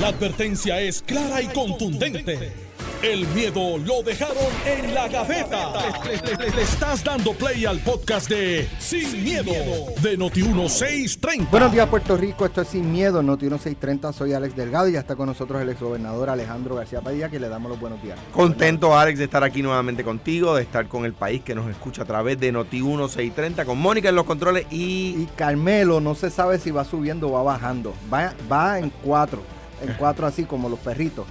La advertencia es clara y contundente. El miedo lo dejaron en la gaveta. Le, le- le estás dando play al podcast de Sin, miedo, de Noti1630. Buenos días, Puerto Rico. Esto es Sin Miedo, Noti 1630. Soy Alex Delgado y ya está con nosotros el exgobernador Alejandro García Padilla, que le damos los buenos días. Contento, Alex, de estar aquí nuevamente contigo, de estar con el país que nos escucha a través de Noti 1630, con Mónica en los controles y. Y Carmelo no se sabe si va subiendo o va bajando. Va, va en cuatro. En cuatro así como los perritos.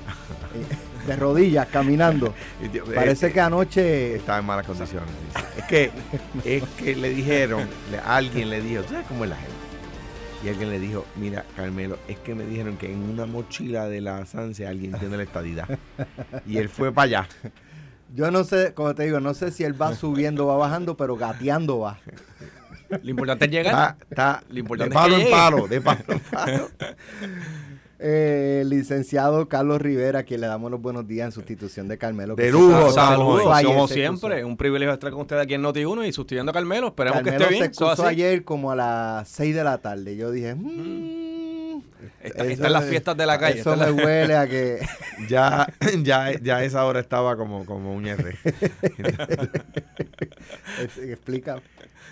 eh, De rodillas, caminando. tío, Parece eh, que anoche... Estaba en malas condiciones. dice. Es que, es que le dijeron, alguien le dijo, ¿sabes cómo es la gente? Y alguien le dijo, mira, Carmelo, es que me dijeron que en una mochila de la Sanse alguien tiene la estadidad. Y él fue para allá. Yo no sé, como te digo, no sé si él va subiendo o va bajando, pero gateando va. Lo importante es llegar. Está, está Lo importante de es que palo en palo, de palo en palo. Eh, el licenciado Carlos Rivera, a quien le damos los buenos días en sustitución de Carmelo. De lujo, Saludos, como siempre. Un privilegio estar con ustedes aquí en Noti1 y sustituyendo a Carmelo. Esperemos Carmelo que esté bien. se así. ayer como a las 6 de la tarde. Yo dije, "Mm, Está, eso está en las fiestas de la calle. Eso me la- huele a que... Ya, ya, ya a esa hora estaba como, como un R. Explica.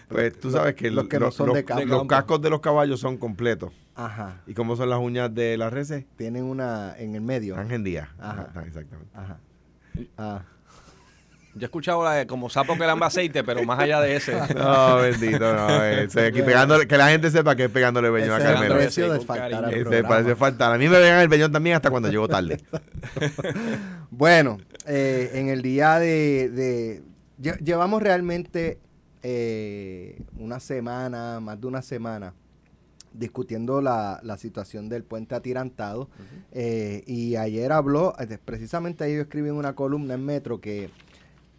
Pues tú sabes que, los que no los- son los- de campo. los cascos de los caballos son completos. Ajá. ¿Y cómo son las uñas de las reses? Tienen una en el medio. Tangendía. Ajá. Ajá, exactamente. Ajá. Ah. Yo he escuchado la de como sapo que lamba aceite, pero más allá de ese. No, bendito, no. eh, se- aquí pegándole- que la gente sepa que es pegándole beñón a Ese es el Carmelo. Precio de faltar al Ese parece faltar. A mí me pegan el beñón también hasta cuando llego tarde. Bueno, eh, en el día de... de- lle- llevamos realmente eh, una semana, más de una semana, discutiendo la, la situación del puente atirantado. Eh, y ayer habló, eh, precisamente ahí yo escribí en una columna en Metro que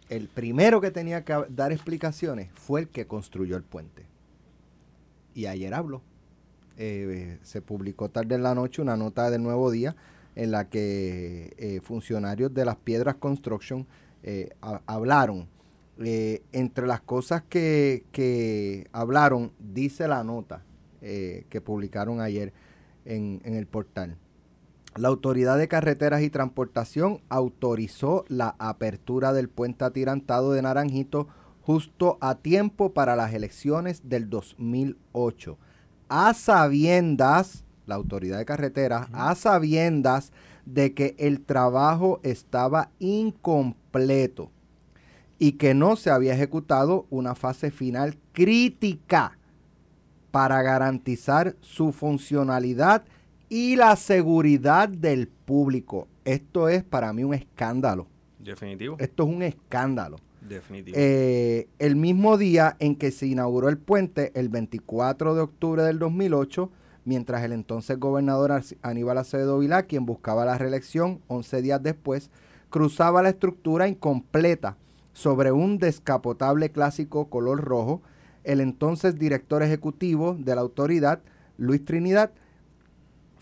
el primero que tenía que dar explicaciones fue el que construyó el puente. Y ayer habló. Eh, se publicó tarde en la noche una nota del Nuevo Día en la que eh, funcionarios de las Piedras Construction eh, ha- hablaron. Entre las cosas que, que hablaron, dice la nota eh, que publicaron ayer en, en el portal. La Autoridad de Carreteras y Transportación autorizó la apertura del puente atirantado de Naranjito justo a tiempo para las elecciones del 2008. A sabiendas, la Autoridad de Carreteras, a sabiendas de que el trabajo estaba incompleto y que no se había ejecutado una fase final crítica para garantizar su funcionalidad y la seguridad del público. Esto es para mí un escándalo. Definitivo. Esto es un escándalo. Definitivo. Eh, el mismo día en que se inauguró el puente, el 24 de octubre del 2008, mientras el entonces gobernador Aníbal Acevedo Vilá, quien buscaba la reelección 11 días después, cruzaba la estructura incompleta sobre un descapotable clásico color rojo, el entonces director ejecutivo de la autoridad, Luis Trinidad,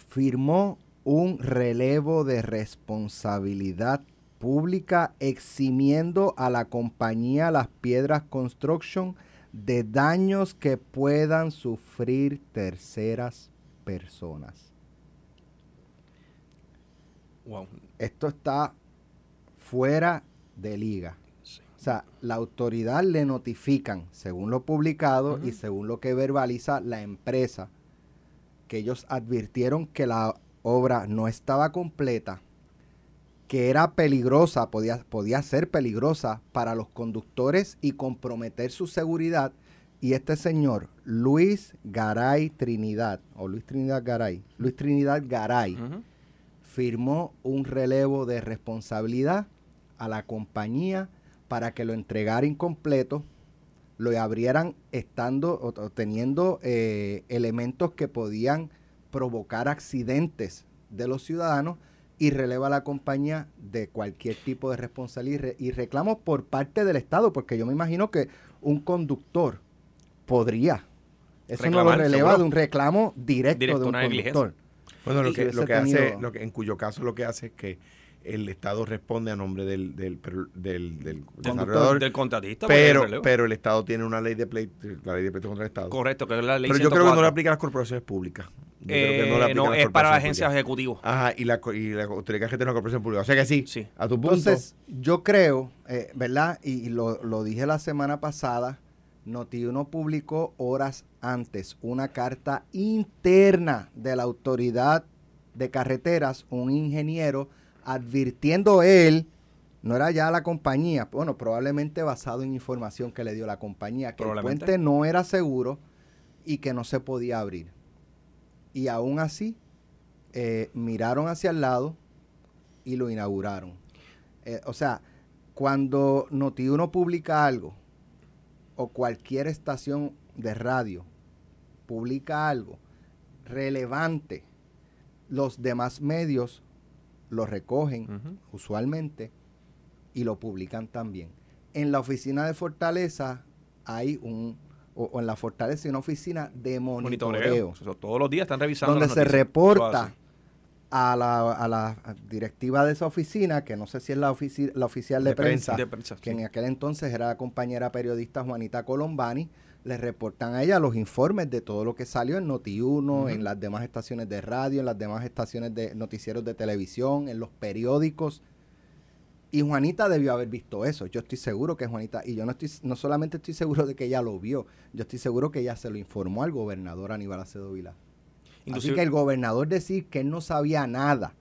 firmó un relevo de responsabilidad pública eximiendo a la compañía Las Piedras Construction de daños que puedan sufrir terceras personas. wow. Esto está fuera de liga. O sea, la autoridad le notifican, según lo publicado y según lo que verbaliza la empresa, que ellos advirtieron que la obra no estaba completa, que era peligrosa, podía, podía ser peligrosa para los conductores y comprometer su seguridad. Y este señor, Luis Garay Trinidad, o Luis Trinidad Garay, Luis Trinidad Garay, firmó un relevo de responsabilidad a la compañía para que lo entregara incompleto, lo abrieran estando o, o teniendo eh, elementos que podían provocar accidentes de los ciudadanos y releva a la compañía de cualquier tipo de responsabilidad y, re- y reclamos por parte del Estado, porque yo me imagino que un conductor podría. Eso no lo Reclamar, releva seguro. de un reclamo directo, Directo, de un conductor. Bueno, lo que, lo que hace, lo que, en cuyo caso lo que hace es que el Estado responde a nombre del, del, del, del Del, desarrollador, del contratista. el pero, pero el Estado tiene una ley de pleito, la ley de pleito contra el Estado. Correcto, que es la ley Pero yo creo que no 104. le aplica a las corporaciones públicas. Yo creo que Eh, le aplica no, las es para la corporaciones agencia públicas. ejecutiva. Ajá, y la, y la autoridad que tiene una corporación pública. O sea que sí, Sí. a tu punto. Entonces, yo creo, eh, ¿verdad? Y, y lo, lo dije la semana pasada, Notiuno publicó horas antes una carta interna de la autoridad de carreteras, un ingeniero, advirtiendo él, no era ya la compañía, bueno, probablemente basado en información que le dio la compañía, que el puente no era seguro y que no se podía abrir. Y aún así, eh, miraron hacia el lado y lo inauguraron. Eh, o sea, cuando Notiuno publica algo, o cualquier estación de radio publica algo relevante, los demás medios lo recogen usualmente y lo publican también. En la oficina de Fortaleza hay un, o, o en la Fortaleza hay una oficina de monitoreo, Monitoreo. Eso, todos los días están revisando. donde las se reporta a la, a la directiva de esa oficina, que no sé si es la, ofici- la oficial de, De prensa, prensa, de prensa, que sí. en aquel entonces era la compañera periodista Juanita Colombani, le reportan a ella los informes de todo lo que salió en Noti1, en las demás estaciones de radio, en las demás estaciones de noticieros de televisión, en los periódicos. Y Juanita debió haber visto eso. Yo estoy seguro que Juanita, y yo no estoy, no solamente estoy seguro de que ella lo vio, yo estoy seguro que ella se lo informó al gobernador Aníbal Acevedo Vilá. Así Inclusive, que el gobernador decir que él no sabía nada,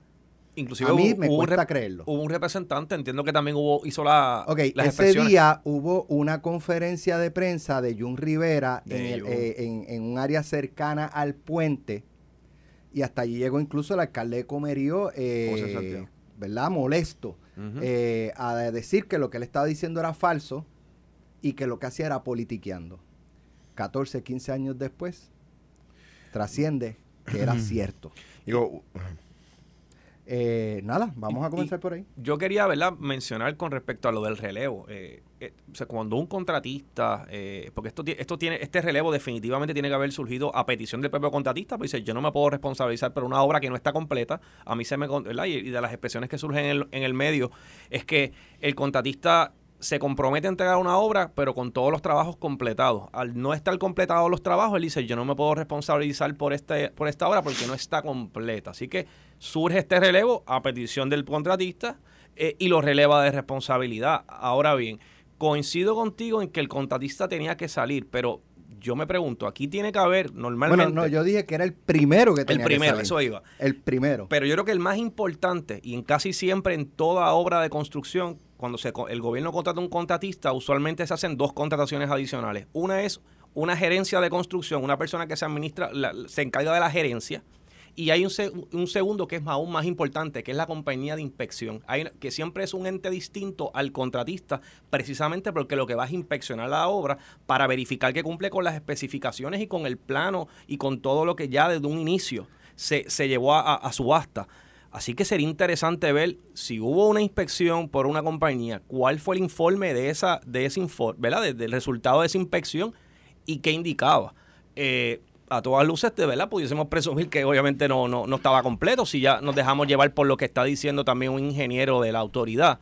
inclusive a mí hubo- me hubo cuesta creerlo. Hubo un representante, entiendo que también hubo hizo la, Ok, las ese día hubo una conferencia de prensa de Jun Rivera De en, el- Jun. eh, en- en un área cercana al puente y hasta allí llegó incluso el alcalde de Comerío, eh. ¿verdad? Molesto, eh, a decir que lo que él estaba diciendo era falso y que lo que hacía era politiqueando. 14, 15 años después, trasciende que era cierto. Digo, Eh, nada, vamos a comenzar y- por ahí. Yo quería, ¿verdad?, mencionar con respecto a lo del relevo. eh, eh, o sea, cuando un contratista, eh, porque esto, esto tiene, este relevo definitivamente tiene que haber surgido a petición del propio contratista, pues dice, yo no me puedo responsabilizar por una obra que no está completa. A mí se me, ¿verdad? Y, y de las expresiones que surgen en el, en el medio, es que el contratista se compromete a entregar una obra, pero con todos los trabajos completados. Al no estar completados los trabajos, él dice, yo no me puedo responsabilizar por, este, por esta obra porque no está completa. Así que surge este relevo a petición del contratista eh, y lo releva de responsabilidad. Ahora bien, coincido contigo en que el contratista tenía que salir, pero yo me pregunto, aquí tiene que haber normalmente... Bueno, no, yo dije que era el primero que el tenía que primero, salir. eso iba. El primero. Pero yo creo que el más importante, y en casi siempre en toda obra de construcción, cuando el gobierno contrata un contratista, usualmente se hacen dos contrataciones adicionales. Una es una gerencia de construcción, una persona que se administra, se encarga de la gerencia, y hay un, se- un segundo que es aún más importante, que es la compañía de inspección, que siempre es un ente distinto al contratista, precisamente porque lo que va es inspeccionar la obra para verificar que cumple con las especificaciones y con el plano y con todo lo que ya desde un inicio se, se llevó a- a subasta. Así que sería interesante ver si hubo una inspección por una compañía, cuál fue el informe de esa, de ese informe, ¿verdad? De- del resultado de esa inspección y qué indicaba. Eh, a todas luces, de verdad, pudiésemos presumir que obviamente no, no, no estaba completo, si ya nos dejamos llevar por lo que está diciendo también un ingeniero de la autoridad.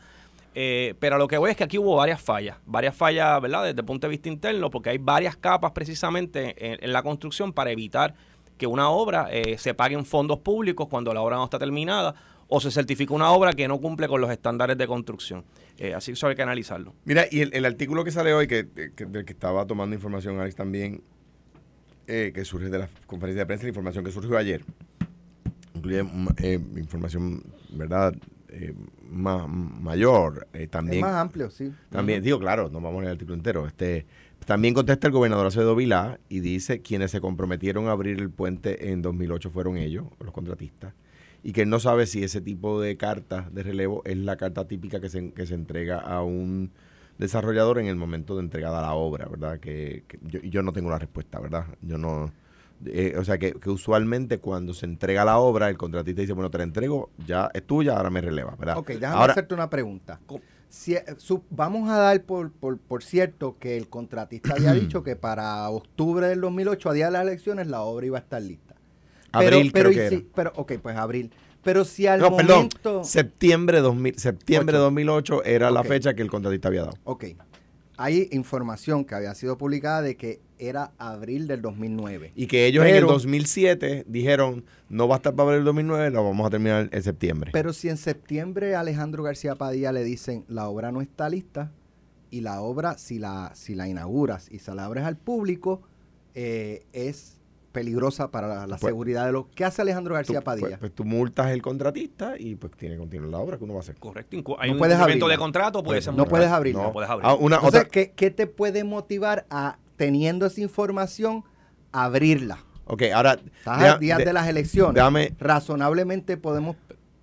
Eh, pero lo que voy es que aquí hubo varias fallas, varias fallas, ¿verdad? Desde el punto de vista interno, porque hay varias capas precisamente en, en la construcción para evitar que una obra eh, se pague en fondos públicos cuando la obra no está terminada o se certifica una obra que no cumple con los estándares de construcción. Eh, así que eso hay que analizarlo. Mira, y el, el artículo que sale hoy, que, que- del que estaba tomando información Alex también, eh, que surge de la conferencia de prensa, la información que surgió ayer, incluye mm, eh, información, ¿verdad?, eh, ma- mayor. eh, Es también, más amplio, sí. también digo, claro, no vamos a leer el artículo entero. Este, también contesta el gobernador Acevedo Vilá y dice quienes se comprometieron a abrir el puente en 2008 fueron ellos, los contratistas, y que él no sabe si ese tipo de carta de relevo es la carta típica que se, que se entrega a un desarrollador en el momento de entregada la obra, ¿verdad? Que, que yo, yo no tengo la respuesta, ¿verdad? Yo no... eh, o sea, que, que usualmente cuando se entrega la obra, el contratista dice, bueno, te la entrego, ya es tuya, ahora me releva, ¿verdad? Ok, déjame ahora, hacerte una pregunta. Si, eh, su- vamos a dar por, por, por cierto que el contratista había dicho que para octubre del 2008, a día de las elecciones, la obra iba a estar lista. Abril pero, creo y que si- era. pero, ok, pues abril. Pero si al No, perdón, momento... septiembre, 2000, septiembre de Ocho. 2008 era la fecha que el contratista había dado. Ok. Hay información que había sido publicada de que era abril del 2009. Y que ellos en el Pero- 2007 dijeron, no va a estar para abril del 2009, lo vamos a terminar en septiembre. Pero si en septiembre a Alejandro García Padilla le dicen la obra no está lista y la obra, si la, si la inauguras y se la abres al público, eh, es peligrosa para la, la Pues- seguridad de los... ¿Qué hace Alejandro García pues, Padilla? pues tú multas el contratista y pues tiene que continuar la obra que uno va a hacer. Correcto. Hay No un puedes abrirla. de contrato, puede Pues, ser no puedes abrirla. No puedes abrirla. Ah, una, Entonces, otra, ¿qué, qué te puede motivar a, teniendo esa información, abrirla? ok, ahora... Estás deja- a días de- de las elecciones. déjame- Razonablemente podemos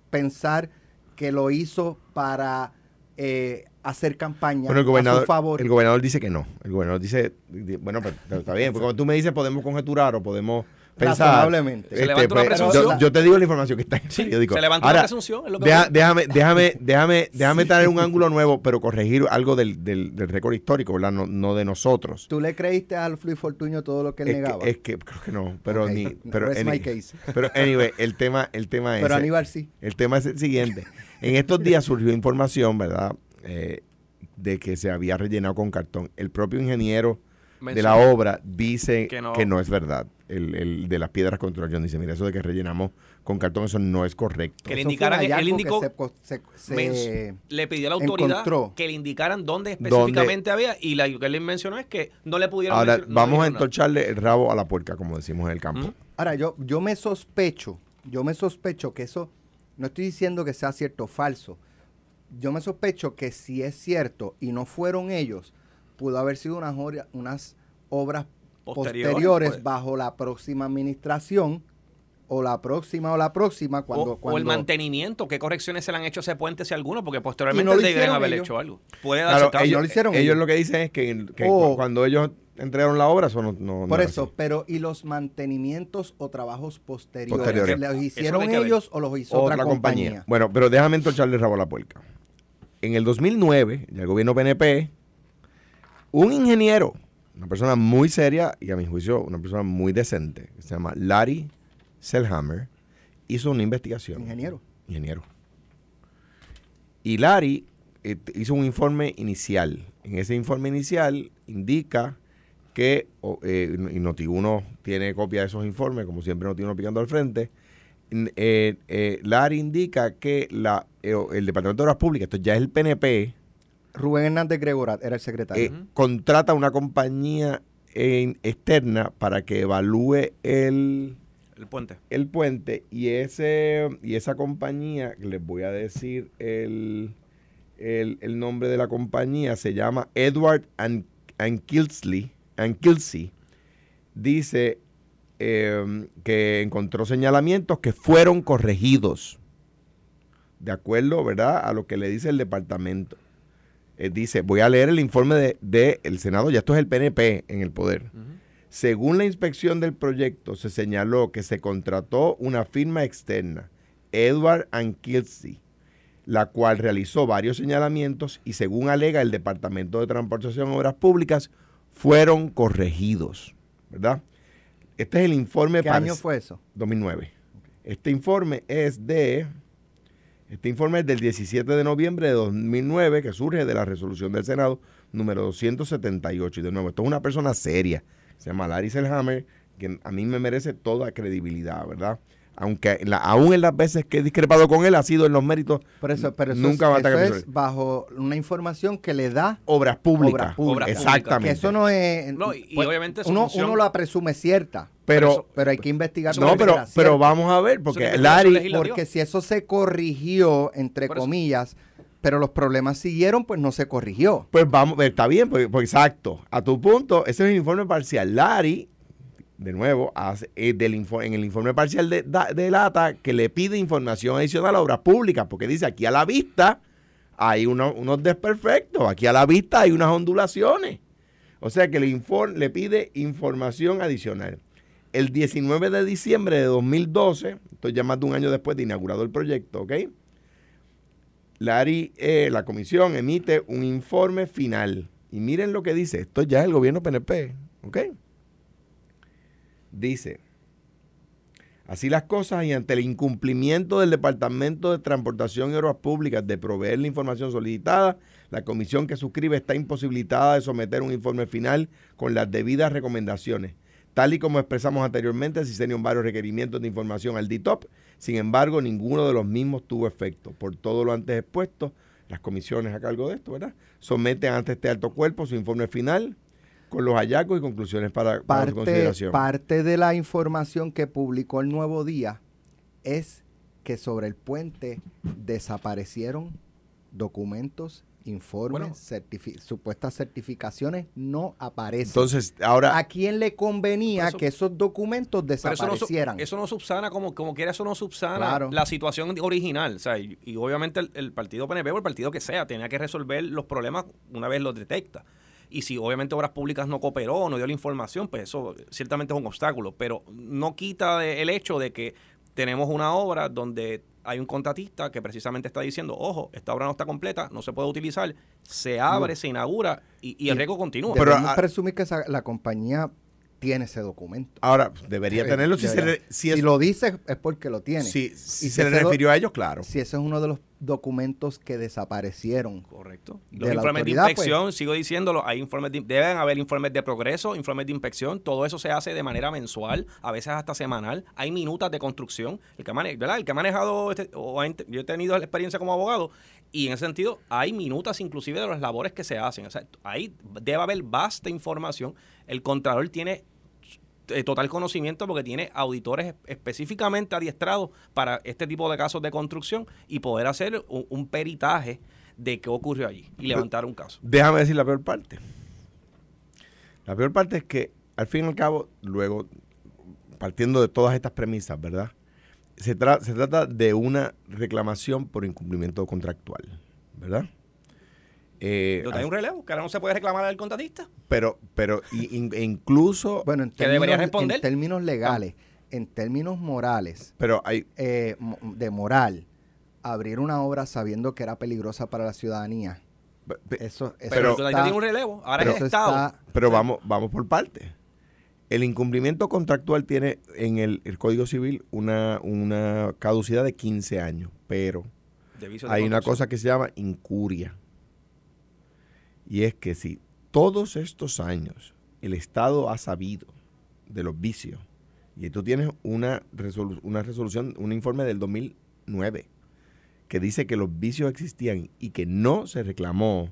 pensar que lo hizo para eh, hacer campaña Bueno, el a su favor. el gobernador dice que no. El gobernador dice, di- bueno, pero, pero está bien, porque cuando tú me dices podemos conjeturar o podemos pensar. Razonablemente. Se levanta una pues, presunción. yo, yo te digo la información que está en el Sí, periódico. se levanta Ahora, una presunción. es lo que deja- déjame, déjame, déjame, déjame traer un ángulo nuevo, pero corregir algo del, del, del récord histórico, ¿verdad? No, no de nosotros. ¿Tú le creíste al Luis Fortuño todo lo que él Es negaba? que, es que creo que no, pero ni, pero, rest any- my case. pero anyway, el tema, el tema es. Pero Aníbal sí. El tema es el siguiente. En estos días surgió información, ¿verdad? Eh, de que se había rellenado con cartón. El propio ingeniero de la obra dice Que que no. es verdad. El, el de las piedras construcción dice, mira, eso de que rellenamos con cartón, eso no es correcto. Que le indicaran- él indicó- que se co- se- se- Men- le pidió a la autoridad encontró. que le indicaran dónde ¿Dónde? específicamente había y la, lo que él mencionó es que no le pudieron Ahora, mencionar- no vamos a nada. entocharle el rabo a la puerca, como decimos en el campo. Ahora, yo, yo me sospecho, yo me sospecho que eso, no estoy diciendo que sea cierto o falso, yo me sospecho que si es cierto y no fueron ellos, pudo haber sido unas, obras Posteriores, posteriores, pues. bajo la próxima administración o la próxima o la próxima cuando... o, el mantenimiento, qué correcciones se le han hecho a ese puente si alguno, porque posteriormente no haber ellos. hecho algo. Puede Claro, ellos, no lo hicieron ellos ellos. lo que dicen es que, que Oh. cu- cuando ellos entregaron la obra, eso no, Por eso, así. pero ¿y los mantenimientos o trabajos posteriores? Posteriores. ¿Los hicieron ellos o los hizo otra, compañía? Bueno, pero déjame entocharle el rabo a la puerca. En el 2009, ya el gobierno PNP, un ingeniero, una persona muy seria y a mi juicio una persona muy decente, que se llama Larry Selhammer, hizo una investigación. Ingeniero. Ingeniero. Y Larry eh, hizo un informe inicial. En ese informe inicial indica que, eh, y Notiuno tiene copia de esos informes, como siempre Notiuno picando al frente, eh, eh, Larry indica que la, eh, el Departamento de Obras Públicas, esto ya es el PNP, Rubén Hernández Gregorat era el secretario. eh, contrata una compañía en- externa para que evalúe el, El puente. el puente y ese y esa compañía, les voy a decir el, el, el nombre de la compañía, se llama Edward and, and Kilsley, and Kilsey, dice eh, que encontró señalamientos que fueron corregidos, de acuerdo, ¿verdad?, a lo que le dice el departamento. Eh, dice, voy a leer el informe del de, el Senado, ya esto es el PNP en el poder. Según la inspección del proyecto, se señaló que se contrató una firma externa, Edward Kilsey, la cual realizó varios señalamientos y según alega el Departamento de Transportación y Obras Públicas, fueron corregidos, ¿verdad? Este es el informe ¿Qué año fue eso? 2009. Este informe es de este informe es del 17 de noviembre de 2009 que surge de la resolución del Senado número 278 y de nuevo, esto es una persona seria, se llama Larry Selhammer, que a mí me merece toda credibilidad, ¿verdad? Aunque la- aún en las veces que he discrepado con él ha sido en los méritos Por eso, pero eso, Nunca es, va a eso es bajo una información que le da obras públicas. Obras públicas. Exactamente. que eso no es No, y- y pues, obviamente uno, función- uno la presume cierta pero, eso- pero hay que investigar no, pero, pero vamos a ver, porque Larry, porque si eso se corrigió entre Por eso. comillas pero los problemas siguieron pues no se corrigió Pues vamos, está bien, pues, pues exacto. A tu punto, ese es el informe parcial. Larry, de nuevo, eh, del en el informe parcial de, Lata, que le pide información adicional a obras públicas, porque dice aquí a la vista hay uno- unos desperfectos, aquí a la vista hay unas ondulaciones. O sea que le, le pide información adicional. El 19 de diciembre de 2012, esto ya más de un año después de inaugurado el proyecto, ¿ok? Larry, eh, la comisión emite un informe final. Y miren lo que dice. Esto ya es el gobierno PNP. ¿Ok? Dice. Así las cosas y ante el incumplimiento del Departamento de Transportación y Obras Públicas de proveer la información solicitada, la comisión que suscribe está imposibilitada de someter un informe final con las debidas recomendaciones. Tal y como expresamos anteriormente, se hicieron varios requerimientos de información al DITOP, sin embargo, ninguno de los mismos tuvo efecto. Por todo lo antes expuesto, las comisiones a cargo de esto, ¿verdad? Someten ante este alto cuerpo su informe final con los hallazgos y conclusiones para, parte, su consideración. Parte de la información que publicó el Nuevo Día es que sobre el puente desaparecieron documentos, informes, supuestas certificaciones, no aparecen. Entonces, ahora... ¿A quién le convenía que esos documentos desaparecieran? Eso no, subsana, como, como quiera, eso no subsana la situación original. O sea, y, obviamente el, el, partido PNP o el partido que sea tenía que resolver los problemas una vez los detecta. Y si obviamente Obras Públicas no cooperó, no dio la información, pues eso ciertamente es un obstáculo. Pero no quita el hecho de que tenemos una obra donde hay un contratista que precisamente está diciendo, ojo, esta obra no está completa, no se puede utilizar, se abre, se inaugura y, el riesgo continúa. Pero presumir que la compañía tiene ese documento. Ahora, debería tenerlo si, si, lo dice es porque lo tiene. Si, si, se le refirió a ellos, claro. Si ese es uno de los documentos que desaparecieron. Correcto. Los informes de pues. inspección, sigo diciéndolo, hay informes deben haber informes de progreso, informes de inspección, todo eso se hace de manera mensual, a veces hasta semanal. Hay minutas de construcción. El que, ¿verdad? El que ha manejado, este, o yo he tenido la experiencia como abogado, y en ese sentido hay minutas inclusive de las labores que se hacen. O sea, ahí debe haber vasta información. El contralor tiene eh, total conocimiento porque tiene auditores específicamente adiestrados para este tipo de casos de construcción y poder hacer un, peritaje de qué ocurrió allí y levantar un caso. Déjame decir la peor parte. La peor parte es que, al fin y al cabo, luego, partiendo de todas estas premisas, ¿verdad? Se, se trata de una reclamación por incumplimiento contractual, ¿verdad? Eh, hay un relevo, que ahora no se puede reclamar al contratista. Pero, pero incluso... Bueno, en términos, responder? en términos legales, en términos morales, pero hay, eh, de moral, abrir una obra sabiendo que era peligrosa para la ciudadanía. Eso, eso pero tiene un relevo, ahora es Estado. pero vamos, vamos por parte. El incumplimiento contractual tiene en el, Código Civil una, una caducidad de 15 años, pero hay una cosa que se llama incuria. Y es que si todos estos años el Estado ha sabido de los vicios, y tú tienes una, una resolución, un informe del 2009, que dice que los vicios existían y que no se reclamó,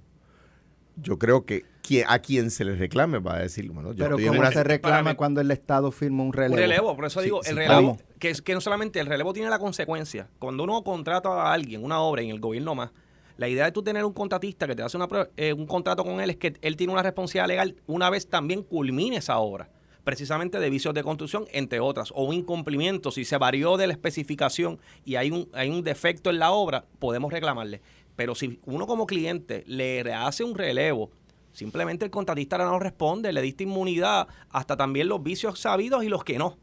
yo creo que a quien se le reclame va a decir, bueno, yo Pero ¿cómo se reclama cuando el Estado firma un relevo? Un relevo, por eso digo, el relevo, que, no solamente el relevo tiene la consecuencia, cuando uno contrata a alguien, una obra en el gobierno más, la idea de tú tener un contratista que te hace una, eh, un contrato con él es que él tiene una responsabilidad legal una vez también culmine esa obra precisamente de vicios de construcción, entre otras, o un incumplimiento, si se varió de la especificación y hay un, hay un defecto en la obra, podemos reclamarle. Pero si uno como cliente le hace un relevo, simplemente el contratista no responde, le diste inmunidad hasta también los vicios sabidos y los que no.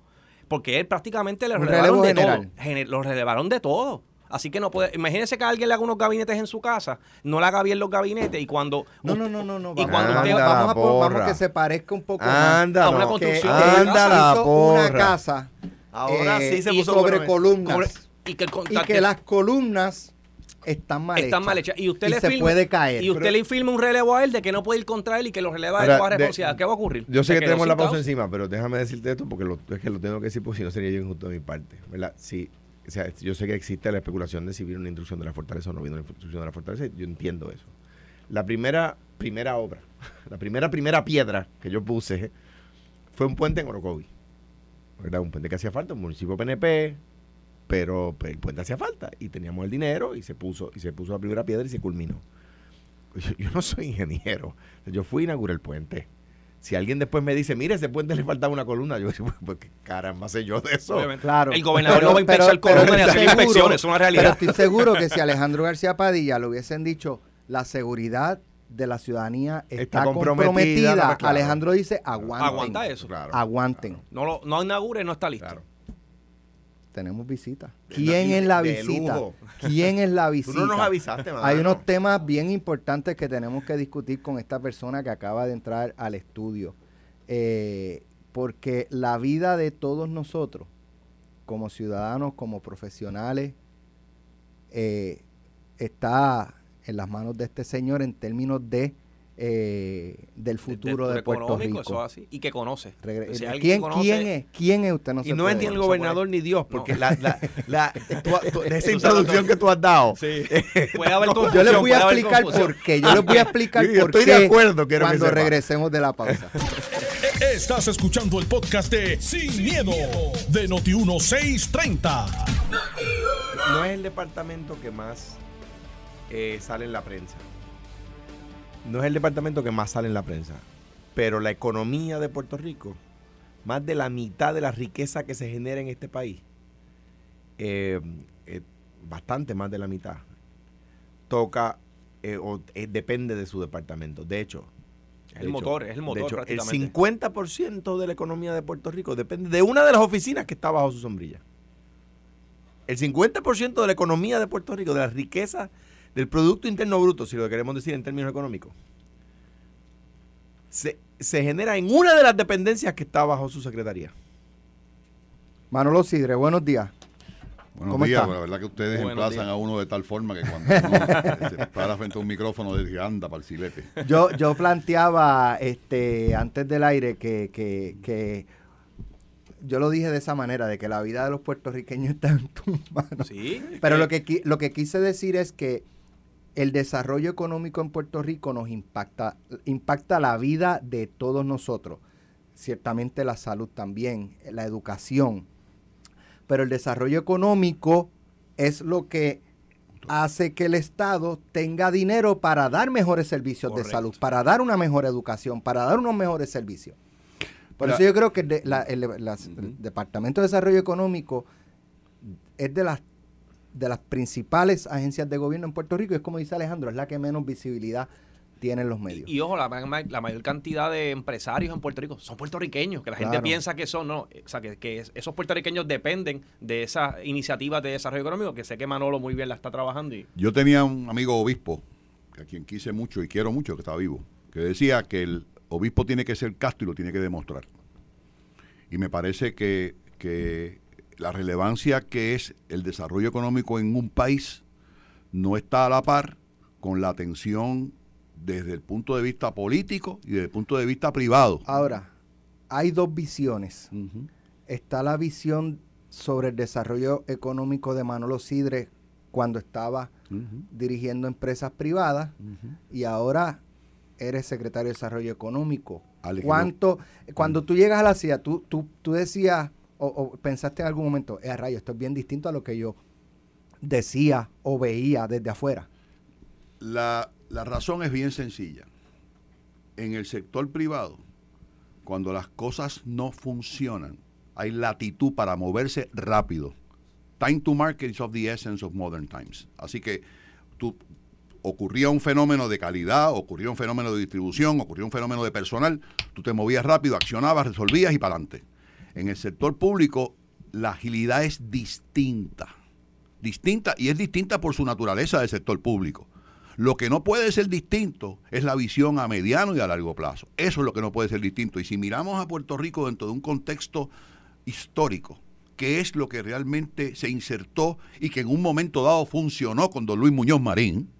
Porque él prácticamente le relevaron de todo. Lo relevaron de todo. Así que no puede. Imagínese que alguien le haga unos gabinetes en su casa, no le haga bien los gabinetes y cuando. No, no, no, no. no y cuando usted, vamos, a, vamos que se parezca un poco anda, a una construcción. anda una casa. Ahora sí eh, se puso sobre columnas. y, que y que las columnas están mal están mal hechas y usted le se puede caer y usted le firma un relevo a él de que no puede ir contra él y que lo releva de toda responsabilidad ¿qué va a ocurrir? yo sé que tenemos la pausa encima pero déjame decirte esto porque lo, es que lo tengo que decir porque si no sería yo injusto de mi parte ¿verdad? si o sea, yo sé que existe la especulación de si vino una instrucción de la fortaleza o no vino una instrucción de la fortaleza, yo entiendo eso. La primera, primera obra, la primera, primera piedra que yo puse fue un puente en Orocovi. ¿verdad? Un puente que hacía falta, un municipio PNP, pero el puente hacía falta y teníamos el dinero y se puso, y se puso la primera piedra y se culminó. Yo, no soy ingeniero, yo fui a inaugurar el puente si alguien después me dice, mire, ese puente le faltaba una columna, yo digo, pues qué caramba sé yo de eso. Claro. El gobernador no va a inspeccionar columnas ni hacer inspecciones, es una realidad. Pero estoy seguro que si Alejandro García Padilla le hubiesen dicho, la seguridad de la ciudadanía está, comprometida, Alejandro dice, aguanten. Aguanta eso. Aguanten. No, lo, no inaugure, no está listo. Tenemos visita. ¿Quién es la visita? ¿Quién es la visita? Tú no nos avisaste, Hay unos temas bien importantes que tenemos que discutir con esta persona que acaba de entrar al estudio. Eh, porque la vida de todos nosotros como ciudadanos, como profesionales, eh, está en las manos de este señor en términos de eh, del futuro de, Puerto Rico. Eso así, y que conoce. ¿Quién, ¿Quién, es? ¿Quién es usted? No y no es ni el gobernador ni Dios, porque la, la, la esa introducción que tú has dado. Sí. Puede haber yo les voy a explicar por qué. Yo les voy a explicar por estoy qué de acuerdo, cuando regresemos de la pausa. Estás escuchando el podcast de Sin, miedo, de Noti 1630. No es el departamento que más eh, sale en la prensa no es el departamento que más sale en la prensa, pero la economía de Puerto Rico, más de la mitad de la riqueza que se genera en este país, eh, eh, bastante más de la mitad, toca eh, o depende de su departamento. De hecho, el motor, es el motor. De hecho, el 50% de la economía de Puerto Rico depende de una de las oficinas que está bajo su sombrilla. El 50% de la economía de Puerto Rico, de la riqueza del Producto Interno Bruto, si lo queremos decir en términos económicos, se, genera en una de las dependencias que está bajo su secretaría. Manolo Sidre, buenos días. Buenos días, la verdad que ustedes emplazan a uno de tal forma que cuando uno se para frente a un micrófono dice anda para el silete. Yo, yo planteaba este antes del aire que, que, que yo lo dije de esa manera, de que la vida de los puertorriqueños está en tus manos. Sí, Pero lo que, lo que quise decir es que el desarrollo económico en Puerto Rico nos impacta, impacta la vida de todos nosotros. Ciertamente la salud también, la educación. Pero el desarrollo económico es lo que hace que el Estado tenga dinero para dar mejores servicios de salud, para dar una mejor educación, para dar unos mejores servicios. Por eso yo creo que el Departamento de Desarrollo Económico es de las de las principales agencias de gobierno en Puerto Rico y es como dice Alejandro, es la que menos visibilidad tiene en los medios. Y, ojo, la, mayor cantidad de empresarios en Puerto Rico son puertorriqueños, que la gente piensa que son, no, o sea, que, esos puertorriqueños dependen de esas iniciativas de desarrollo económico, que sé que Manolo muy bien la está trabajando. Y... Yo tenía un amigo obispo, a quien quise mucho y quiero mucho, que estaba vivo, que decía que el obispo tiene que ser casto y lo tiene que demostrar. Y me parece que, que la relevancia que es el desarrollo económico en un país no está a la par con la atención desde el punto de vista político y desde el punto de vista privado. Ahora, hay dos visiones. Está la visión sobre el desarrollo económico de Manolo Sidre cuando estaba dirigiendo empresas privadas y ahora eres secretario de Desarrollo Económico. ¿Cuánto, cuando tú llegas a la CIA, tú, tú, tú decías o, pensaste en algún momento, eh, rayo, esto es bien distinto a lo que yo decía o veía desde afuera? La, la razón es bien sencilla. En el sector privado, cuando las cosas no funcionan, hay latitud para moverse rápido. Time to market is of the essence of modern times. Así que tú, ocurría un fenómeno de calidad, ocurría un fenómeno de distribución, ocurría un fenómeno de personal, tú te movías rápido, accionabas, resolvías y para adelante. En el sector público la agilidad es distinta. Distinta y es distinta por su naturaleza del sector público. Lo que no puede ser distinto es la visión a mediano y a largo plazo. Eso es lo que no puede ser distinto. Y si miramos a Puerto Rico dentro de un contexto histórico, que es lo que realmente se insertó y que en un momento dado funcionó con don Luis Muñoz Marín,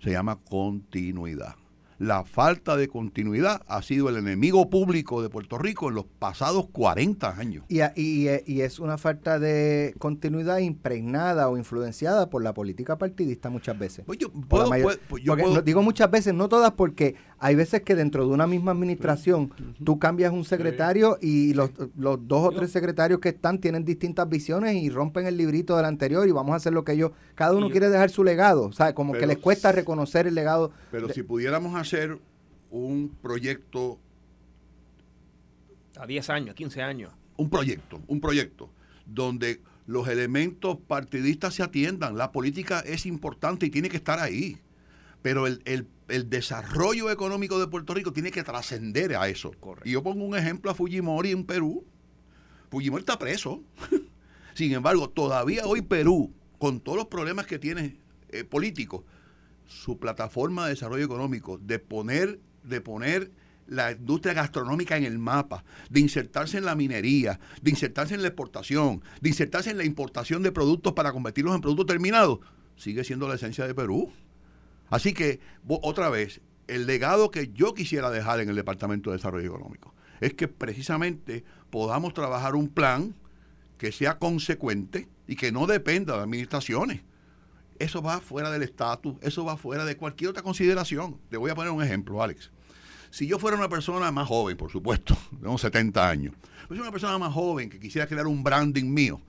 se llama continuidad la falta de continuidad ha sido el enemigo público de Puerto Rico en los pasados 40 años. Y, y, es una falta de continuidad impregnada o influenciada por la política partidista muchas veces. Pues yo, puedo, pues digo muchas veces, no todas, porque hay veces que dentro de una misma administración tú cambias un secretario y los, los dos o tres secretarios que están tienen distintas visiones y rompen el librito del anterior y vamos a hacer lo que ellos, cada uno quiere dejar su legado, o sea, como que les cuesta reconocer el legado. Pero si pudiéramos hacer un proyecto... A 10 años, 15 años. Un proyecto, un proyecto, donde los elementos partidistas se atiendan. La política es importante y tiene que estar ahí. Pero el, desarrollo económico de Puerto Rico tiene que trascender a eso. Y yo pongo un ejemplo a Fujimori en Perú. Fujimori está preso. Sin embargo, todavía hoy Perú, con todos los problemas que tiene eh, políticos, su plataforma de desarrollo económico, de poner, de poner la industria gastronómica en el mapa, de insertarse en la minería, de insertarse en la exportación, de insertarse en la importación de productos para convertirlos en productos terminados, sigue siendo la esencia de Perú. Así que, otra vez, el legado que yo quisiera dejar en el Departamento de Desarrollo Económico es que precisamente podamos trabajar un plan que sea consecuente y que no dependa de administraciones. Eso va fuera del estatus, eso va fuera de cualquier otra consideración. Te voy a poner un ejemplo, Alex. Si yo fuera una persona más joven, por supuesto, unos 70 años, si una persona más joven que quisiera crear un branding mío,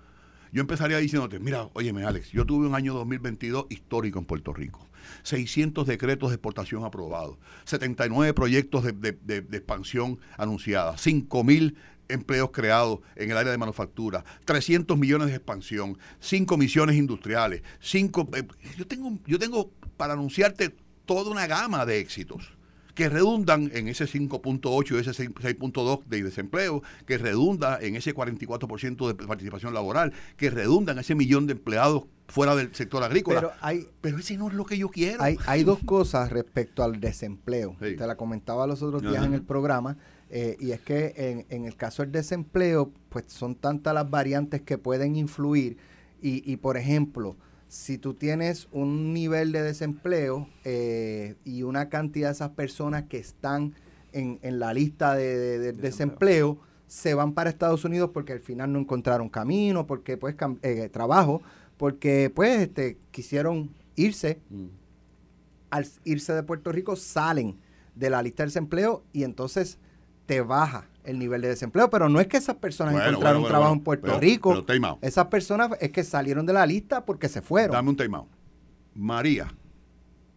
yo empezaría diciéndote, mira, óyeme Alex, yo tuve un año 2022 histórico en Puerto Rico. 600 decretos de exportación aprobados, 79 proyectos de, de, de, expansión anunciadas, 5 mil empleos creados en el área de manufactura, 300 millones de expansión, 5 misiones industriales, 5... Eh, yo, tengo, yo tengo para anunciarte toda una gama de éxitos que redundan en ese 5.8 y ese 6.2 de desempleo, que redunda en ese 44% de participación laboral, que redunda en ese millón de empleados fuera del sector agrícola. Pero, hay, pero ese no es lo que yo quiero. Hay, hay dos cosas respecto al desempleo. Te la comentaba los otros días en el programa. Eh, y es que en, en, el caso del desempleo, pues son tantas las variantes que pueden influir. Y, y por ejemplo, si tú tienes un nivel de desempleo eh, y una cantidad de esas personas que están en, en la lista de, desempleo, se van para Estados Unidos porque al final no encontraron camino, porque pues eh, trabajo, porque pues este, quisieron irse. Mm. Al irse de Puerto Rico salen de la lista de desempleo y entonces te baja el nivel de desempleo, pero no es que esas personas encontraron un trabajo en Puerto Rico. esas personas es que salieron de la lista porque se fueron. Dame un time María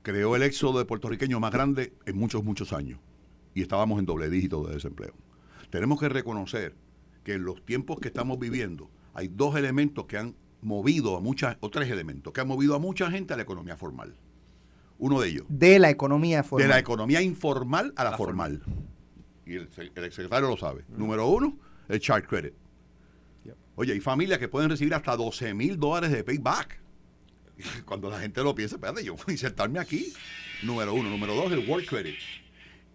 creó el éxodo de puertorriqueños más grande en muchos, muchos años. Y estábamos en doble dígito de desempleo. Tenemos que reconocer que en los tiempos que estamos viviendo hay dos elementos que han movido a muchas, o tres elementos, que han movido a mucha gente a la economía formal. Uno de ellos. De la economía formal. De la economía informal a la, formal y el, el secretario lo sabe. Número uno, el child credit. Oye, hay familias que pueden recibir hasta 12 mil dólares de payback. Cuando la gente lo piensa, espérate, yo voy a insertarme aquí. Número uno. Número dos, el work credit.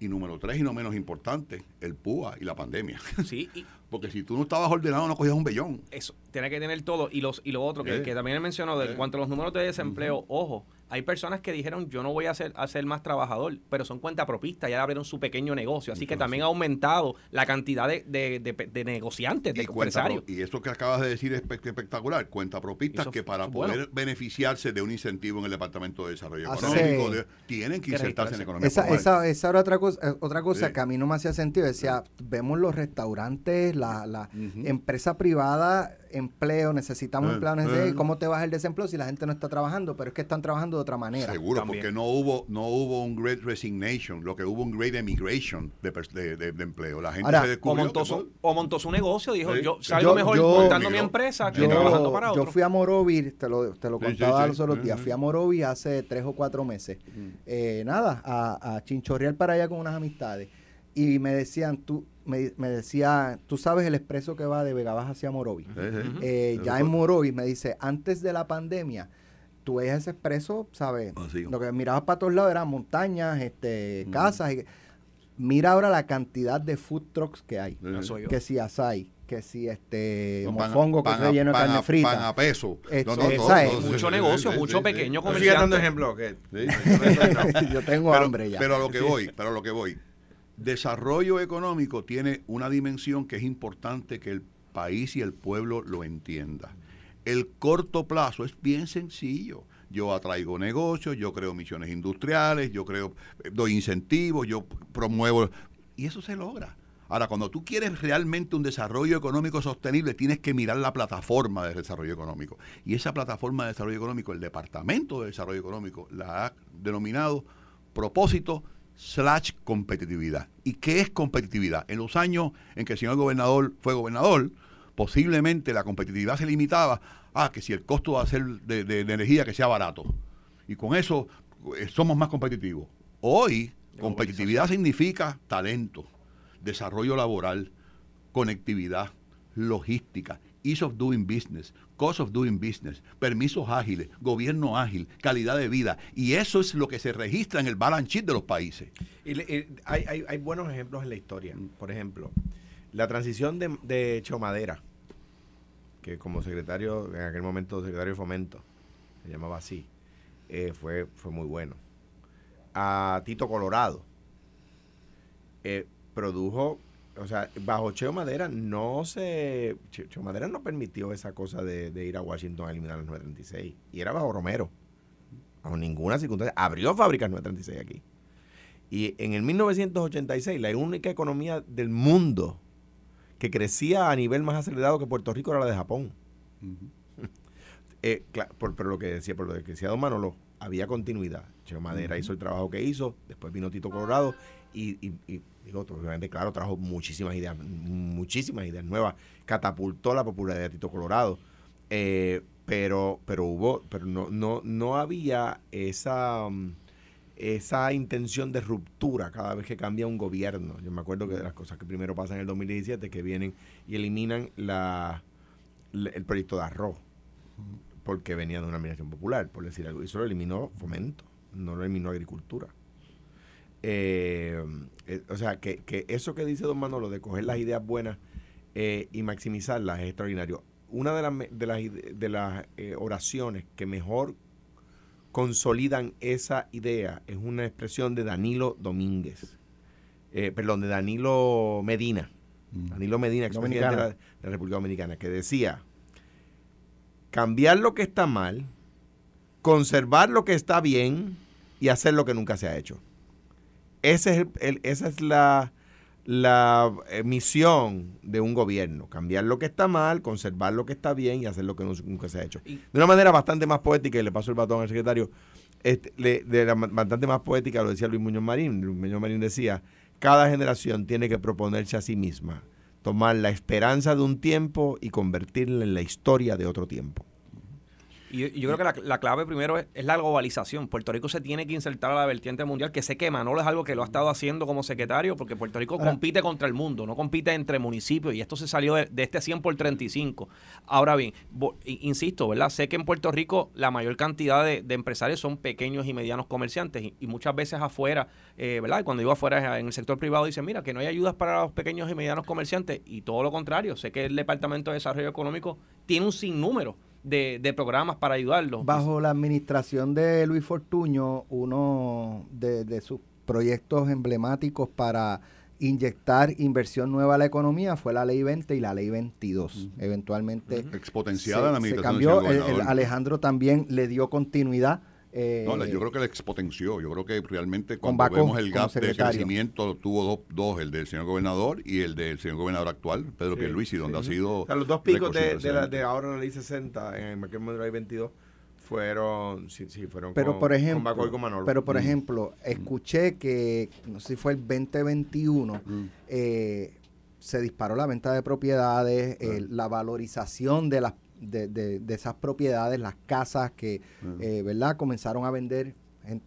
Y número tres, y no menos importante, el PUA y la pandemia. Sí. Porque si tú no estabas ordenado, no cogías un bellón. Eso, tiene que tener todo. Y, los, y lo otro, que, eh. también he mencionado, de, en eh. cuanto a los números de desempleo, ojo, hay personas que dijeron, yo no voy a ser, a ser más trabajador, pero son cuenta propista, ya abrieron su pequeño negocio. Así que también ha aumentado la cantidad de, de, negociantes, de empresarios. y eso que acabas de decir es espectacular. Cuenta propistas que para poder beneficiarse de un incentivo en el Departamento de Desarrollo ah, Económico tienen que insertarse en la economía. Esa, esa, esa, era otra cosa, eh, otra cosa que a mí no me hacía sentido. Decía, vemos los restaurantes, la, la empresa privada empleo, necesitamos eh, empleo, eh. ¿cómo te vas el desempleo si la gente no está trabajando? Pero es que están trabajando de otra manera. Seguro, porque no hubo no hubo un great resignation, lo que hubo un great emigration de, de, empleo. La gente se descubrió. O montó, su, o montó su negocio, dijo, yo salgo mejor montando mi empresa que trabajando para otro. Yo fui a Morovi, te lo, te lo contaba los otros días, fui a Morovi hace tres o cuatro meses. Eh, nada, a, a chinchorrear para allá con unas amistades. Y me decían, tú, me, decía, tú sabes el expreso que va de Vega Baja hacia Morovis. Eh, ya en Morovis me dice, antes de la pandemia, tú ves ese expreso, ¿sabes? Ah, Lo que mirabas para todos lados eran montañas, este, casas. mira ahora la cantidad de food trucks que hay. Que si asai, que si este mofongo que se lleno de carne frita. Pan a peso. mucho negocio, mucho pequeño comerciante. dando ejemplo. Yo tengo hambre ya. Pero a lo que voy, pero a lo que voy Desarrollo económico tiene una dimensión que es importante que el país y el pueblo lo entienda. El corto plazo es bien sencillo. Yo atraigo negocios, yo creo misiones industriales, yo creo, eh, doy incentivos, yo promuevo, y eso se logra. Ahora, cuando tú quieres realmente un desarrollo económico sostenible, tienes que mirar la plataforma de desarrollo económico. Y esa plataforma de desarrollo económico, el Departamento de Desarrollo Económico, la ha denominado propósito slash competitividad. ¿Y qué es competitividad? En los años en que el señor gobernador fue gobernador, posiblemente la competitividad se limitaba a que si el costo a ser de, energía que sea barato. Y con eso eh, somos más competitivos. Hoy, competitividad significa talento, desarrollo laboral, conectividad, logística. ease of doing business, cost of doing business, permisos ágiles, gobierno ágil, calidad de vida. Y eso es lo que se registra en el balance sheet de los países. Y, hay, hay, hay, buenos ejemplos en la historia. Por ejemplo, la transición de, de Chomadera, que como secretario, en aquel momento secretario de Fomento, se llamaba así, eh, fue, fue muy bueno. A Tito Colorado, eh, produjo o sea, bajo Cheo Madera no se. Cheo Madera no permitió esa cosa de, ir a Washington a eliminar las 936. Y era bajo Romero. Bajo ninguna circunstancia. Abrió fábricas 936 aquí. Y en el 1986, la única economía del mundo que crecía a nivel más acelerado que Puerto Rico era la de Japón. Eh, pero lo que decía, por lo que decía Don Manolo, había continuidad. Cheo Madera hizo el trabajo que hizo, después vino Tito Colorado y digo, obviamente, claro, trajo muchísimas ideas, muchísimas ideas nuevas, catapultó la popularidad de Tito Colorado, eh, pero, pero hubo, pero no, no, no había esa, mm, esa intención de ruptura cada vez que cambia un gobierno. Yo me acuerdo que de las cosas que primero pasan en el 2017 que vienen y eliminan la, el proyecto de arroz, porque venía de una administración popular, por decir algo, y eso lo eliminó fomento, no lo eliminó agricultura. Eh, eh, o sea, que, eso que dice don Manolo de coger las ideas buenas eh, y maximizarlas es extraordinario. Una de las, de las, de las oraciones que mejor consolidan esa idea es una expresión de Danilo Domínguez, perdón, de Danilo Medina, mm. Danilo Medina, expresidente de la, de la República Dominicana, que decía, cambiar lo que está mal, conservar lo que está bien y hacer lo que nunca se ha hecho. Ese es el, esa es la, la eh, misión de un gobierno, cambiar lo que está mal, conservar lo que está bien y hacer lo que nunca se ha hecho. De una manera bastante más poética, y le paso el batón al secretario, este, de la, bastante más poética lo decía Luis Muñoz Marín. Luis Muñoz Marín decía, cada generación tiene que proponerse a sí misma, tomar la esperanza de un tiempo y convertirla en la historia de otro tiempo. Y yo, creo que la, clave primero es, la globalización. Puerto Rico se tiene que insertar a la vertiente mundial, que sé que Manolo es algo que lo ha estado haciendo como secretario, porque Puerto Rico compite contra el mundo, no compite entre municipios, y esto se salió de, este 100 por 35. Ahora bien, insisto, ¿verdad? Sé que en Puerto Rico la mayor cantidad de, empresarios son pequeños y medianos comerciantes, y, muchas veces afuera, eh, ¿verdad? Y cuando digo afuera en el sector privado, dicen, mira, que no hay ayudas para los pequeños y medianos comerciantes, y todo lo contrario, sé que el Departamento de Desarrollo Económico tiene un sinnúmero de, programas para ayudarlos. Bajo la administración de Luis Fortuño, uno de, sus proyectos emblemáticos para inyectar inversión nueva a la economía fue la ley 20 y la ley 22. Eventualmente expotenciada la administración. Se cambió, Alejandro también le dio continuidad eh, no, yo creo que la expotenció. Yo creo que realmente cuando vemos el gap de crecimiento tuvo dos, el del señor gobernador y el del señor gobernador actual, Pedro Pierluisi, donde ha sido... los dos picos de, de, ahora la ley 60 en el de ley 22 fueron, sí, sí, fueron pero por ejemplo, Pero por mm. ejemplo, escuché que, no sé si fue el 2021, mm. eh, se disparó la venta de propiedades, eh, la valorización de las de, de, esas propiedades, las casas que, eh, ¿verdad? Comenzaron a vender,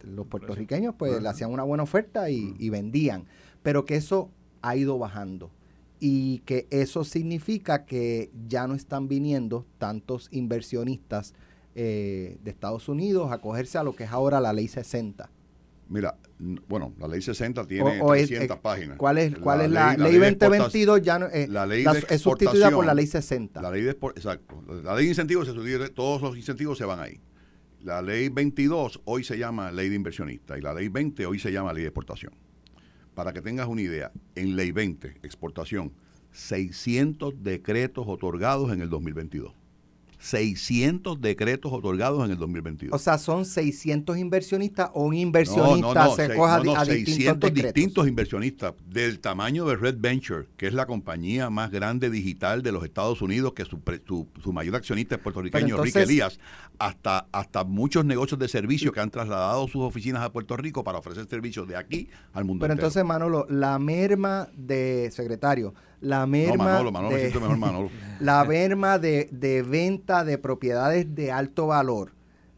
los puertorriqueños pues le hacían una buena oferta y, vendían, pero que eso ha ido bajando y que eso significa que ya no están viniendo tantos inversionistas eh, de Estados Unidos a cogerse a lo que es ahora la ley 60. Mira, bueno, la ley 60 tiene 300 páginas. ¿Cuál es, cuál la, es la, ley, 2022? Ya no, eh, la ley es sustituida por la ley 60. La ley de, exacto. La ley de incentivos se sustituye, todos los incentivos se van ahí. La ley 22 hoy se llama ley de inversionista y la ley 20 hoy se llama ley de exportación. Para que tengas una idea, en ley 20, exportación, 600 decretos otorgados en el 2022. 600 decretos otorgados en el 2022. O sea, son 600 inversionistas o un inversionista se coja a, 600 distintos, inversionistas del tamaño de Red Venture, que es la compañía más grande digital de los Estados Unidos, que su, su, mayor accionista es puertorriqueño, Enrique Elías, hasta, hasta muchos negocios de servicio que han trasladado sus oficinas a Puerto Rico para ofrecer servicios de aquí al mundo Pero entonces, Manolo, la merma de secretario, la merma de, la merma de, de venta de propiedades de alto valor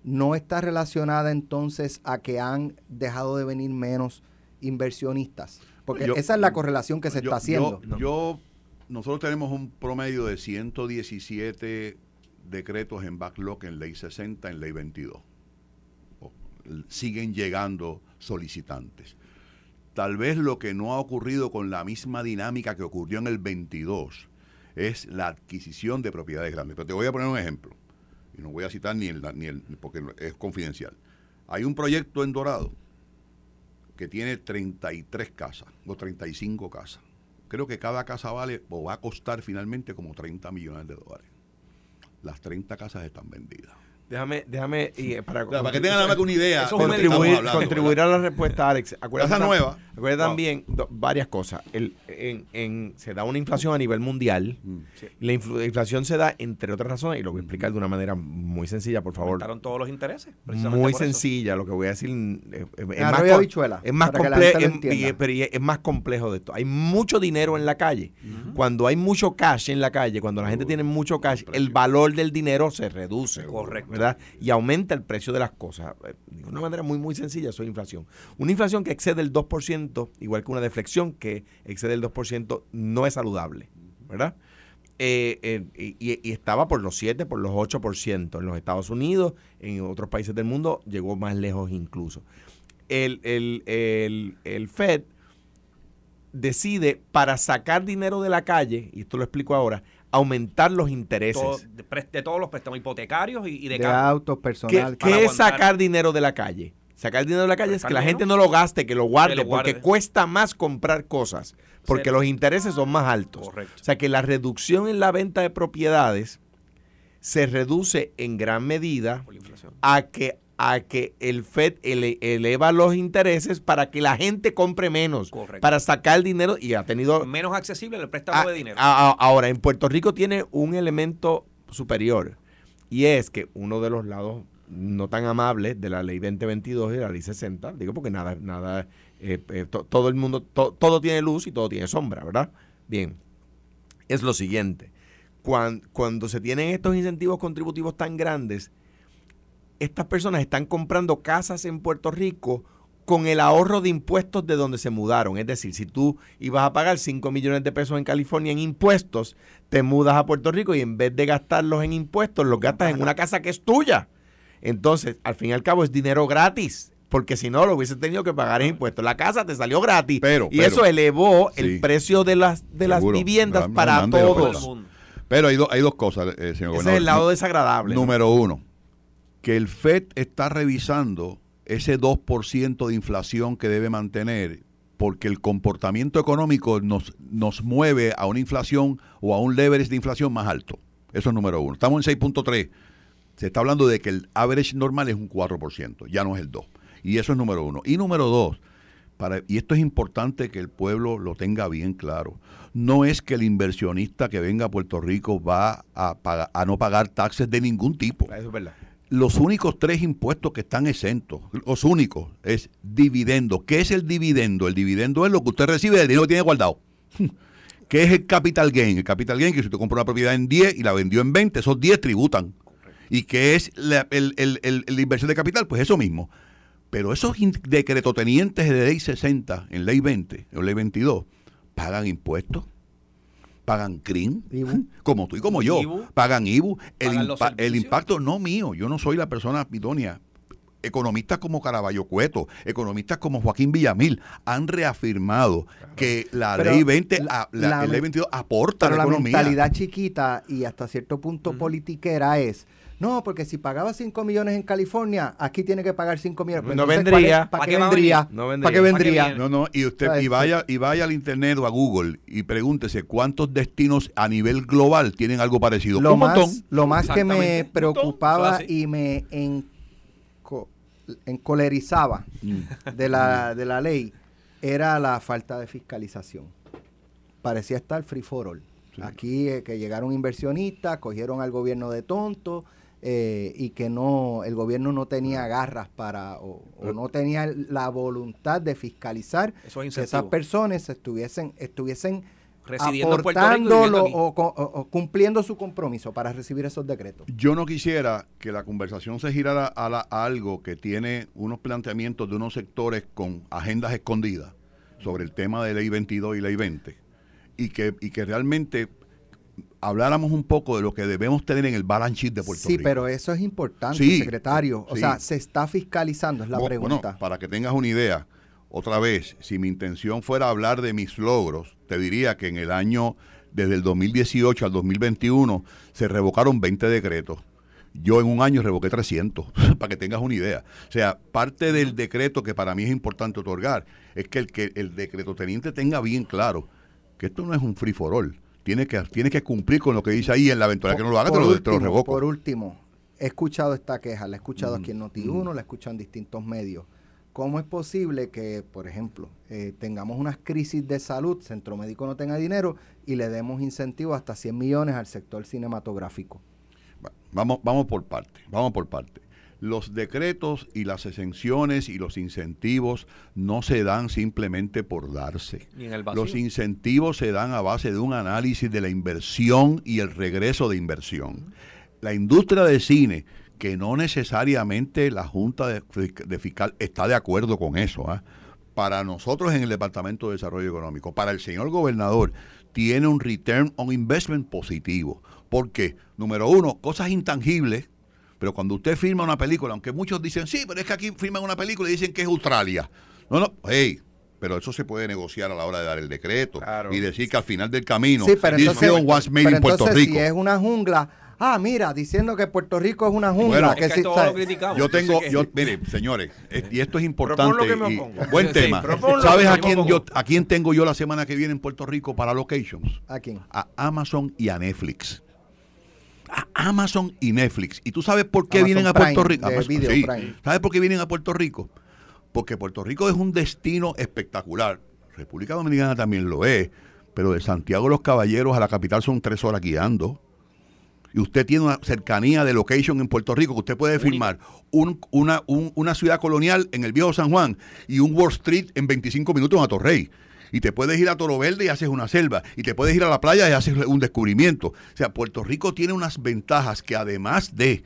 no está relacionada entonces a que han dejado de venir menos inversionistas porque esa es la correlación que se está haciendo yo, nosotros tenemos un promedio de 117 decretos en backlog en ley 60, en ley 22. O- Siguen llegando solicitantes. Tal vez lo que no ha ocurrido con la misma dinámica que ocurrió en el 22 es la adquisición de propiedades grandes. Pero te voy a poner un ejemplo. Y no voy a citar ni el, ni el porque es confidencial. Hay un proyecto en Dorado que tiene 33 casas o 35 casas. Creo que cada casa vale o va a costar finalmente como 30 millones de dólares. Las 30 casas están vendidas. Déjame, déjame, y, eh, para, O sea, para que tengan nada más que una idea. Es contribuir, a la respuesta, Alex. Acuérdate nueva. Acuérdate Wow. también do- varias cosas. El, en, en- se da una inflación a nivel mundial. Mm. La inflación se da, entre otras razones, y lo voy a explicar de una manera muy sencilla, por favor. Aumentaron todos los intereses. Muy sencilla, lo que voy a decir eh, es, es es más para que la comple- gente lo es- pero y es más complejo de esto. Hay mucho dinero en la calle. Cuando hay mucho cash en la calle, cuando la gente tiene mucho cash, el valor del dinero se reduce. Correcto. ¿Verdad? Y aumenta el precio de las cosas. Eh, De una manera muy, muy sencilla, eso es inflación. Una inflación que excede el 2%, igual que una deflexión que excede el 2%, no es saludable. ¿Verdad? Eh, eh, y, estaba por los 7, por los 8% en los Estados Unidos, en otros países del mundo llegó más lejos incluso. El, el, el, el Fed decide para sacar dinero de la calle, y esto lo explico ahora, aumentar los intereses. Todo- de, todos los préstamos hipotecarios y, y de, de autos ¿Qué, personal. qué para es sacar dinero de la calle? Sacar dinero de la calle es que la gente no lo gaste, que lo guarde, lo guarde. porque cuesta más comprar cosas, porque los intereses son más altos. Correcto. O sea que la reducción en la venta de propiedades se reduce en gran medida a que, a que el Fed ele- eleva los intereses para que la gente compre menos, Correcto. para sacar dinero y ha tenido... Menos accesible el préstamo Ah, de dinero. a- a- ahora, en Puerto Rico tiene un elemento superior y es que uno de los lados no tan amables de la ley 2022 y de la ley 60, digo porque nada, nada, eh, eh, to- todo el mundo, to- todo tiene luz y todo tiene sombra, ¿verdad? Bien, es lo siguiente, cuan- cuando, se tienen estos incentivos contributivos tan grandes, estas personas están comprando casas en Puerto Rico con el ahorro de impuestos de donde se mudaron. Es decir, si tú ibas a pagar 5 millones de pesos en California en impuestos, te mudas a Puerto Rico y en vez de gastarlos en impuestos, los gastas en una casa que es tuya. Entonces, al fin y al cabo es dinero gratis. Porque si no, lo hubieses tenido que pagar en impuestos. La casa te salió gratis. Pero, y pero, eso elevó sí. el precio de las, de las viviendas para todos. Pero hay, do- hay dos cosas, eh, señor Ese es el lado desagradable. ¿no? Número uno, que el FED está revisando ese 2% de inflación que debe mantener porque el comportamiento económico nos, nos mueve a una inflación o a un leverage de inflación más alto. Eso es número uno. Estamos en 6.3. Se está hablando de que el average normal es un 4%, ya no es el 2%. Y eso es número uno. Y número dos, para, y esto es importante que el pueblo lo tenga bien claro, no es que el inversionista que venga a Puerto Rico va a, pagar- a no pagar taxes de ningún tipo. Eso es verdad. Los únicos tres impuestos que están exentos, los únicos, es dividendo. ¿Qué es el dividendo? El dividendo es lo que usted recibe del dinero que tiene guardado. ¿Qué es el capital gain? El capital gain que si usted compra una propiedad en 10 y la vendió en 20, esos 10 tributan. ¿Y qué es la, el- el- el- la inversión de capital? Pues eso mismo. Pero esos decretotenientes de ley 60 en ley 20 o ley 22 pagan impuestos, pagan CRIM, Ibu. como tú y como yo, IBU. pagan IBU. El, Pagan los impa- el impacto no mío, yo no soy la persona idónea. Economistas como Caraballo Cueto, economistas como Joaquín Villamil han reafirmado que la Pero ley 20, la- a- la, la- ley 22 aporta a Pero la la economía. mentalidad chiquita y hasta cierto punto politiquera es, no, porque si pagaba 5 millones en California, aquí tiene que pagar 5 millones. Pues No entonces, vendría. ¿Para ¿Pa' qué qué va a vendría? No ¿Para vendría. qué ¿Pa' qué vendría? No, no, y usted y vaya y vaya al internet o a Google y pregúntese cuántos destinos a nivel global tienen algo parecido. Lo Un montón. más, lo más que me preocupaba y me enco- encolerizaba Mm. de la, de la ley era la falta de fiscalización. Parecía estar free for all. Aquí eh, que llegaron inversionistas, cogieron al gobierno de tonto eh, y que no el gobierno no tenía garras para o, o no tenía la voluntad de fiscalizar es que esas personas estuviesen estuviesen Residiendo aportándolo o cumpliendo su compromiso para recibir esos decretos. Yo no quisiera que la conversación se girara a, la- a algo que tiene unos planteamientos de unos sectores con agendas escondidas sobre el tema de ley 22 y ley 20 y que, y que realmente habláramos un poco de lo que debemos tener en el balance sheet de Puerto Sí, Rico. pero eso es importante, Sí, secretario. O sí. sea, se está fiscalizando, es la pregunta. Bueno, para que tengas una idea, otra vez, si mi intención fuera hablar de mis logros, te diría que en el año, desde el 2018 al 2021, se revocaron 20 decretos. Yo en un año revoqué 300, para que tengas una idea. O sea, parte del decreto que para mí es importante otorgar es que el, que el decreto teniente tenga bien claro que esto no es un free for all. Tiene que, tiene que cumplir con lo que dice ahí en la eventualidad que no lo haga, te lo, te lo último, revoco. Por último, he escuchado esta queja, la he escuchado Mm, aquí en Noti1, la he escuchado en distintos medios. ¿Cómo es posible que, por ejemplo, eh, tengamos unas crisis de salud, Centro Médico no tenga dinero y le demos incentivos hasta 100 millones al sector cinematográfico? Va- Vamos, vamos por parte, vamos por parte. Los decretos y las exenciones y los incentivos no se dan simplemente por darse. Los incentivos se dan a base de un análisis de la inversión y el regreso de inversión. La industria de cine, que no necesariamente la Junta de Fiscal está de acuerdo con eso, ¿ah? para nosotros en el Departamento de Desarrollo Económico, para el señor gobernador, tiene un return on investment positivo. Porque, número uno, cosas intangibles, pero cuando usted firma una película, aunque muchos dicen, sí, pero es que aquí firman una película y dicen que es Australia. No, no, hey, pero eso se puede negociar a la hora de dar el decreto Claro. y decir que al final del camino, sí, pero this entonces, film was made pero in Puerto entonces Rico. si es una jungla, ah, mira, diciendo que Puerto Rico es una jungla. Bueno, que es que sí, todo lo criticamos. Yo tengo, yo, mire, señores, eh, y esto es importante. que me y- opongo. buen Sí, tema. ¿Sabes a quién, yo, a quién tengo yo la semana que viene en Puerto Rico para locations? ¿A quién? A Amazon y a Netflix. A Amazon y Netflix. ¿Y tú sabes por qué Amazon vienen a Prime, Puerto Rico? Amazon- Video sí. Prime. ¿Sabes por qué vienen a Puerto Rico? Porque Puerto Rico es un destino espectacular. República Dominicana también lo es. Pero de Santiago de los Caballeros a la capital son tres horas guiando. Y usted tiene una cercanía de location en Puerto Rico que usted puede filmar un- una, un- una ciudad colonial en el viejo San Juan y un Wall Street en 25 minutos en Atorrey. Y te puedes ir a Toro Verde y haces una selva. Y te puedes ir a la playa y haces un descubrimiento. O sea, Puerto Rico tiene unas ventajas que además de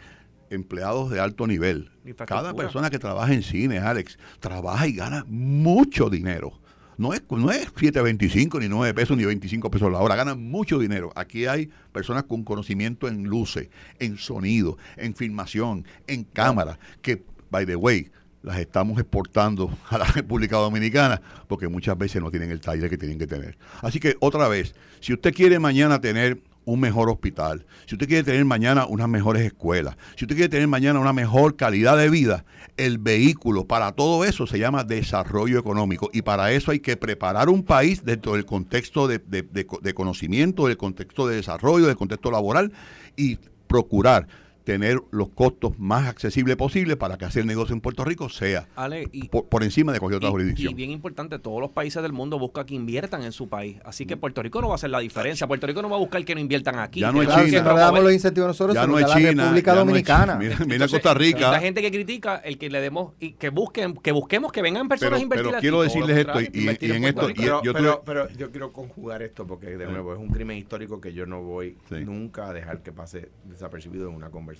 empleados de alto nivel, cada persona que trabaja en cine, Alex, trabaja y gana mucho dinero. No es, no es 7.25 ni 9 pesos ni 25 pesos la hora, ganan mucho dinero. Aquí hay personas con conocimiento en luces, en sonido, en filmación, en cámara, que, by the way, las estamos exportando a la República Dominicana porque muchas veces no tienen el taller que tienen que tener. Así que otra vez, si usted quiere mañana tener un mejor hospital, si usted quiere tener mañana unas mejores escuelas, si usted quiere tener mañana una mejor calidad de vida, el vehículo para todo eso se llama desarrollo económico y para eso hay que preparar un país dentro del contexto de, de- de- conocimiento, del contexto de desarrollo, del contexto laboral y procurar tener los costos más accesibles posibles para que hacer negocio en Puerto Rico sea Ale, y, por, por encima de cualquier otra y- jurisdicción. y bien importante, todos los países del mundo buscan que inviertan en su país. Así que Puerto Rico no va a hacer la diferencia. Puerto Rico no va a buscar que no inviertan aquí. Ya no si China. no le damos los incentivos nosotros, ya no es da la China, República ya no es Dominicana. China. Mira, mira Entonces, Costa Rica. La gente que critica, el que le demos y que busquen, que busquemos que vengan personas Pero- a invertir pero aquí. quiero decirles esto, y- en Puerto esto- Pero, yo pero, tuve- pero yo quiero conjugar esto porque de nuevo es un crimen histórico que yo no voy Sí. nunca a dejar que pase desapercibido en una conversación.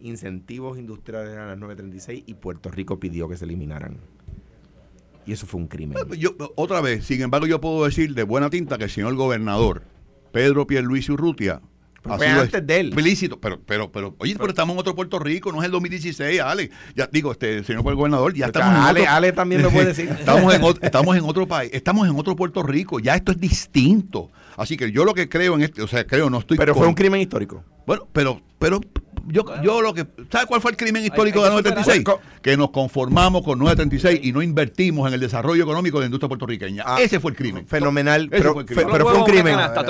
Incentivos industriales a las 936 y Puerto Rico pidió que se eliminaran. Y eso fue un crimen. Yo, otra vez, sin embargo, yo puedo decir de buena tinta que el señor gobernador Pedro Pierluisi Urrutia fue antes de él. explícito, pero, pero, pero, oye, pero, estamos en otro Puerto Rico, no es el 2016, Ale. Ya digo, este señor gobernador, ya estamos en Ale- otro, Ale también me puede decir. estamos, en, ot- estamos en otro país, estamos en otro Puerto Rico, ya esto es distinto. Así que yo lo que creo en este, o sea, creo, no estoy Pero fue un crimen histórico. Bueno, pero, pero yo, yo lo que. ¿Sabe cuál fue el crimen histórico hay de que la 936? superarlo. Que nos conformamos con 936 y no invertimos en el desarrollo económico de la industria puertorriqueña. Ah, Ese fue el crimen. Fenomenal. Pero, fue el fe- crimen. pero fue un crimen. canasta,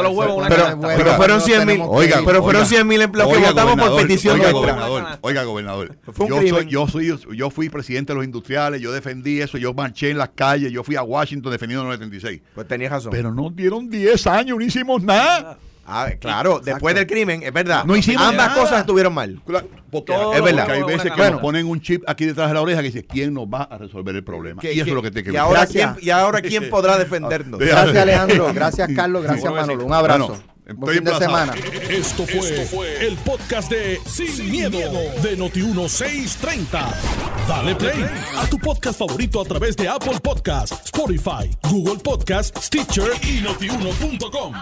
Pero, fueron 100 mil. Oiga, pero fueron oiga, 100 mil empleos que oiga, votamos por gobernador, petición oiga, nuestra. gobernador, oiga, gobernador. Fue un yo, crimen. soy, yo, soy, yo fui presidente de los industriales, yo defendí eso, yo marché en las calles, yo fui a Washington defendiendo 936. Pues tenías razón. Pero no dieron 10 años, no hicimos nada. Ah, claro, después del crimen, es verdad. No hicimos Ambas nada. cosas estuvieron mal. Claro, Porque, Todo Es verdad. porque hay veces que Bueno. nos ponen un chip aquí detrás de la oreja que dice quién nos va a resolver el problema. Que- y eso que- es lo que tiene que y ahora. ¿quién, y ahora quién podrá defendernos. Gracias Alejandro, gracias Carlos, gracias Manolo. Un abrazo. Bueno, estoy fin de semana. Esto fue, el podcast de Sin, miedo, de Noti1630. Dale play a tu podcast favorito a través de Apple Podcasts, Spotify, Google Podcasts, Stitcher y notiuno.com.